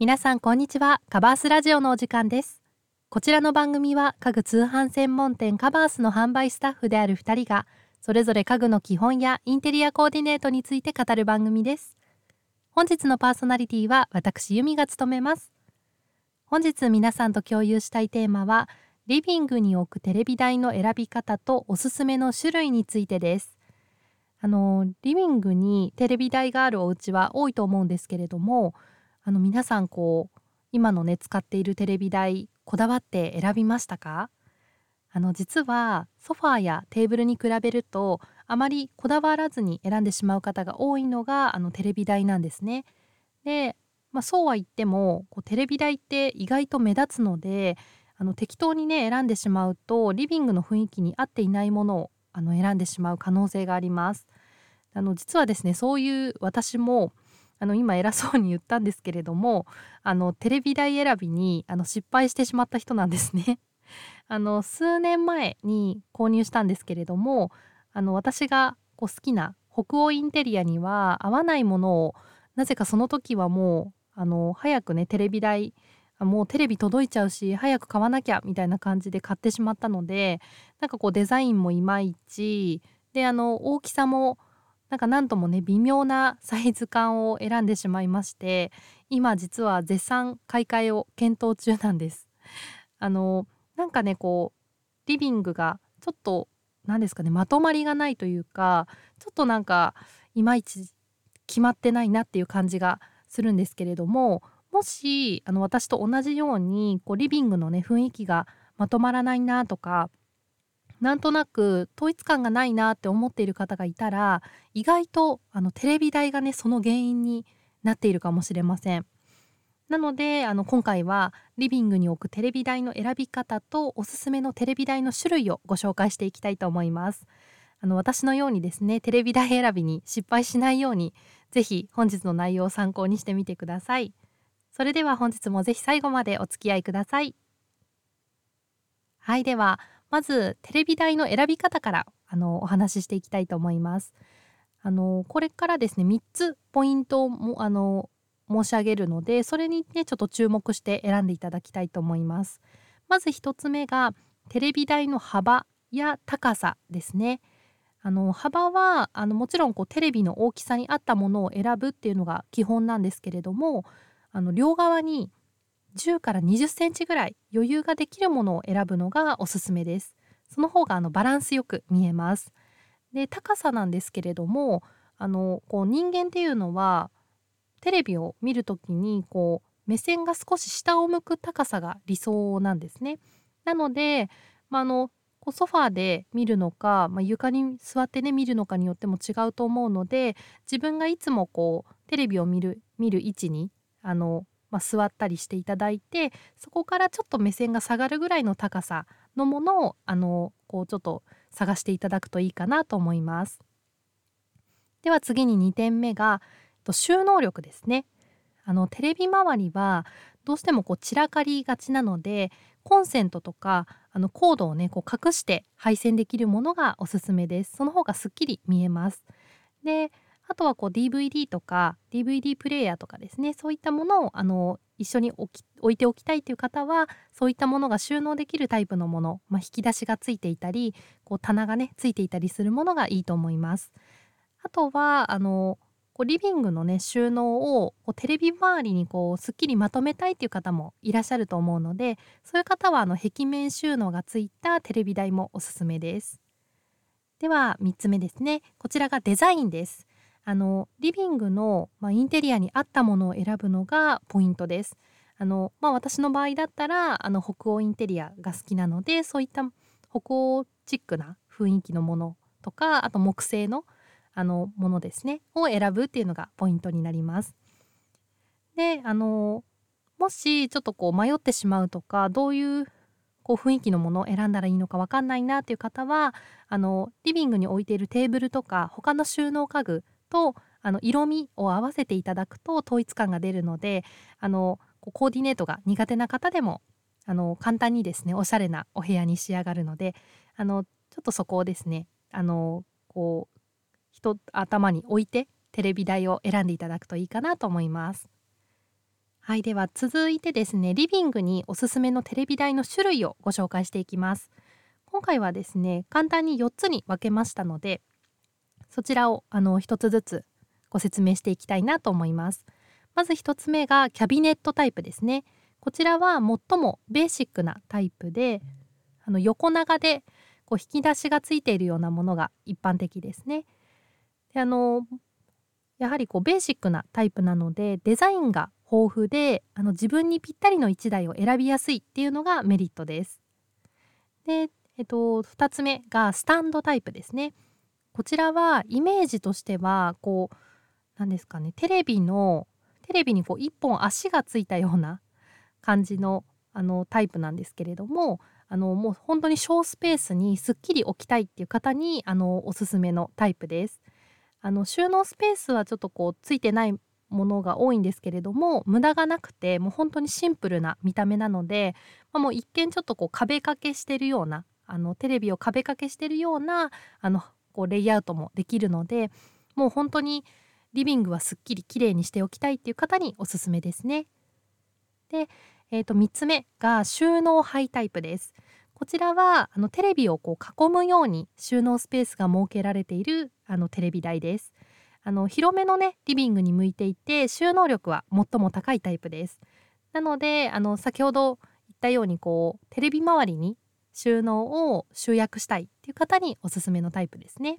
皆さんこんにちは。カバースラジオのお時間です。こちらの番組は家具通販専門店カバースの販売スタッフである2人がそれぞれ家具の基本やインテリアコーディネートについて語る番組です。本日のパーソナリティは私由美が務めます。本日皆さんと共有したいテーマはリビングに置くテレビ台の選び方とおすすめの種類についてです。あのリビングにテレビ台があるお家は多いと思うんですけれどもあの皆さんこう今のね使っているテレビ台こだわって選びましたか？あの実はソファーやテーブルに比べるとあまりこだわらずに選んでしまう方が多いのがあのテレビ台なんですね。で、まあ、そうは言ってもこうテレビ台って意外と目立つのであの適当にね選んでしまうとリビングの雰囲気に合っていないものをあの選んでしまう可能性があります。あの実はですねそういう私もあの今偉そうに言ったんですけれどもあのテレビ台選びにあの失敗してしまった人なんですね。あの数年前に購入したんですけれどもあの私がこう好きな北欧インテリアには合わないものをなぜかその時はもうあの早くねテレビ台もうテレビ届いちゃうし早く買わなきゃみたいな感じで買ってしまったのでなんかこうデザインもいまいちであの大きさもなんかなんともね微妙なサイズ感を選んでしまいまして今実は絶賛買い替えを検討中なんです。あのなんかねこうリビングがちょっと何ですかねまとまりがないというかちょっとなんかいまいち決まってないなっていう感じがするんですけれどももしあの私と同じようにこうリビングのね雰囲気がまとまらないなとかなんとなく統一感がないなって思っている方がいたら意外とあのテレビ台がねその原因になっているかもしれません。なのであの今回はリビングに置くテレビ台の選び方とおすすめのテレビ台の種類をご紹介していきたいと思います。あの私のようにですねテレビ台選びに失敗しないようにぜひ本日の内容を参考にしてみてください。それでは本日もぜひ最後までお付き合いください。はいではまずテレビ台の選び方からあのお話ししていきたいと思います。あのこれからですね3つポイントをもあの申し上げるのでそれにねちょっと注目して選んでいただきたいと思います。まず1つ目がテレビ台の幅や高さですね。あの幅はあのもちろんこうテレビの大きさに合ったものを選ぶっていうのが基本なんですけれどもあの両側に10から20センチぐらい余裕ができるものを選ぶのがおすすめです。その方があのバランスよく見えます。で高さなんですけれどもあのこう人間っていうのはテレビを見る時にこう目線が少し下を向く高さが理想なんですね。なので、まあ、あのこうソファーで見るのか、まあ、床に座ってね見るのかによっても違うと思うので自分がいつもこうテレビを見る見る位置にあのまあ、座ったりしていただいてそこからちょっと目線が下がるぐらいの高さのものをあのこうちょっと探していただくといいかなと思います。では次に2点目が収納力ですね。あのテレビ周りはどうしてもこう散らかりがちなのでコンセントとかあのコードをねこう隠して配線できるものがおすすめです。その方がすっきり見えます。であとはこう DVD とか DVD プレーヤーとかですねそういったものをあの一緒に置いておきたいという方はそういったものが収納できるタイプのもの、まあ、引き出しがついていたりこう棚がねついていたりするものがいいと思います。あとはあのこうリビングのね収納をこうテレビ周りにこうすっきりまとめたいという方もいらっしゃると思うのでそういう方はあの壁面収納がついたテレビ台もおすすめです。では3つ目ですねこちらがデザインです。あのリビングの、まあ、インテリアに合ったものを選ぶのがポイントです。あのまあ、私の場合だったらあの北欧インテリアが好きなのでそういった北欧チックな雰囲気のものとかあと木製のあのものですねを選ぶっていうのがポイントになります。であのもしちょっとこう迷ってしまうとかどういうこう雰囲気のものを選んだらいいのか分かんないなっていう方はあのリビングに置いているテーブルとか他の収納家具とあの色味を合わせていただくと統一感が出るのであのコーディネートが苦手な方でもあの簡単にですねおしゃれなお部屋に仕上がるのであのちょっとそこをですねあのこう人頭に置いてテレビ台を選んでいただくといいかなと思います。はいでは続いてですねリビングにおすすめのテレビ台の種類をご紹介していきます今回はですね簡単に4つに分けましたのでそちらをあの1つずつご説明していきたいなと思いますまず1つ目がキャビネットタイプですねこちらは最もベーシックなタイプであの横長でこう引き出しがついているようなものが一般的ですねであのやはりこうベーシックなタイプなのでデザインが豊富であの自分にぴったりの1台を選びやすいっていうのがメリットです。で、えっと、2つ目がスタンドタイプですね。こちらはイメージとしてはこう何ですかねテレビのテレビにこう1本足がついたような感じのあのタイプなんですけれどもあのもう本当に小スペースにすっきり置きたいっていう方にあのおすすめのタイプです。あの収納スペースはちょっとこうついてないものが多いんですけれども無駄がなくてもう本当にシンプルな見た目なので、まあ、もう一見ちょっとこう壁掛けしてるようなあのテレビを壁掛けしてるようなあのこうレイアウトもできるのでもう本当にリビングはすっきり綺麗にしておきたいっていう方におすすめですね。で、えー、と3つ目が収納ハイタイプです。こちらはあのテレビをこう囲むように収納スペースが設けられているあのテレビ台です。あの広めのねリビングに向いていて収納力は最も高いタイプです。なのであの先ほど言ったようにこうテレビ周りに収納を集約したいっていう方におすすめのタイプですね。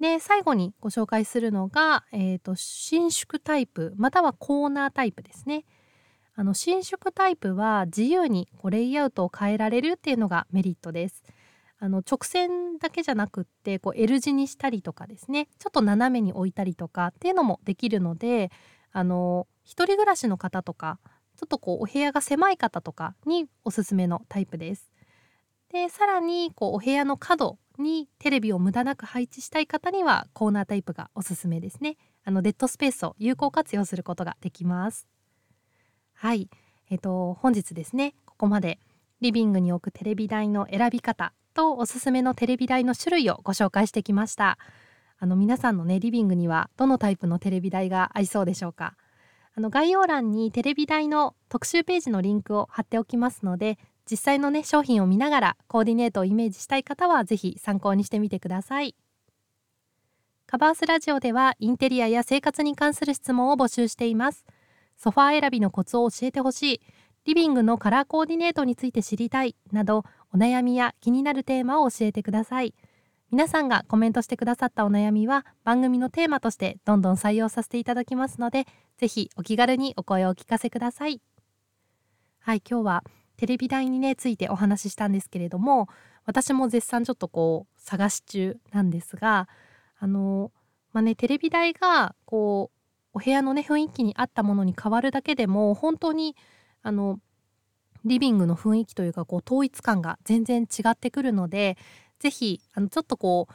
で最後にご紹介するのが、えーと、伸縮タイプまたはコーナータイプですね。あの伸縮タイプは自由にこうレイアウトを変えられるっていうのがメリットです。あの直線だけじゃなくってこう L 字にしたりとかですねちょっと斜めに置いたりとかっていうのもできるのであの一人暮らしの方とかちょっとこうお部屋が狭い方とかにおすすめのタイプです。でさらにこうお部屋の角にテレビを無駄なく配置したい方にはコーナータイプがおすすめですね。あのデッドスペースを有効活用することができます。はい、えっ、ー、と本日ですねここまでリビングに置くテレビ台の選び方とおすすめのテレビ台の種類をご紹介してきましたあの皆さんのねリビングにはどのタイプのテレビ台が合いそうでしょうか？あの概要欄にテレビ台の特集ページのリンクを貼っておきますので実際のね商品を見ながらコーディネートをイメージしたい方は是非参考にしてみてください。カバースラジオではインテリアや生活に関する質問を募集しています。ソファー選びのコツを教えてほしい。リビングのカラーコーディネートについて知りたいなどお悩みや気になるテーマを教えてください。皆さんがコメントしてくださったお悩みは番組のテーマとしてどんどん採用させていただきますのでぜひお気軽にお声をお聞かせください。はい今日はテレビ台にねついてお話ししたんですけれども私も絶賛ちょっとこう探し中なんですがあのまあねテレビ台がこうお部屋のね雰囲気に合ったものに変わるだけでも本当にあのリビングの雰囲気というかこう統一感が全然違ってくるので是非あのちょっとこう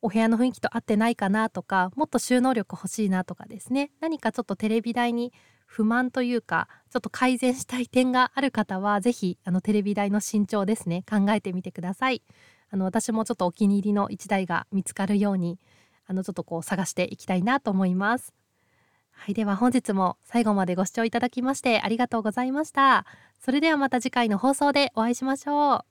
お部屋の雰囲気と合ってないかなとかもっと収納力欲しいなとかですね何かちょっとテレビ台に不満というかちょっと改善したい点がある方は是非あのテレビ台の身長ですね考えてみてくださいあの私もちょっとお気に入りの1台が見つかるようにあのちょっとこう探していきたいなと思いますはい、では本日も最後までご視聴いただきましてありがとうございました。それではまた次回の放送でお会いしましょう。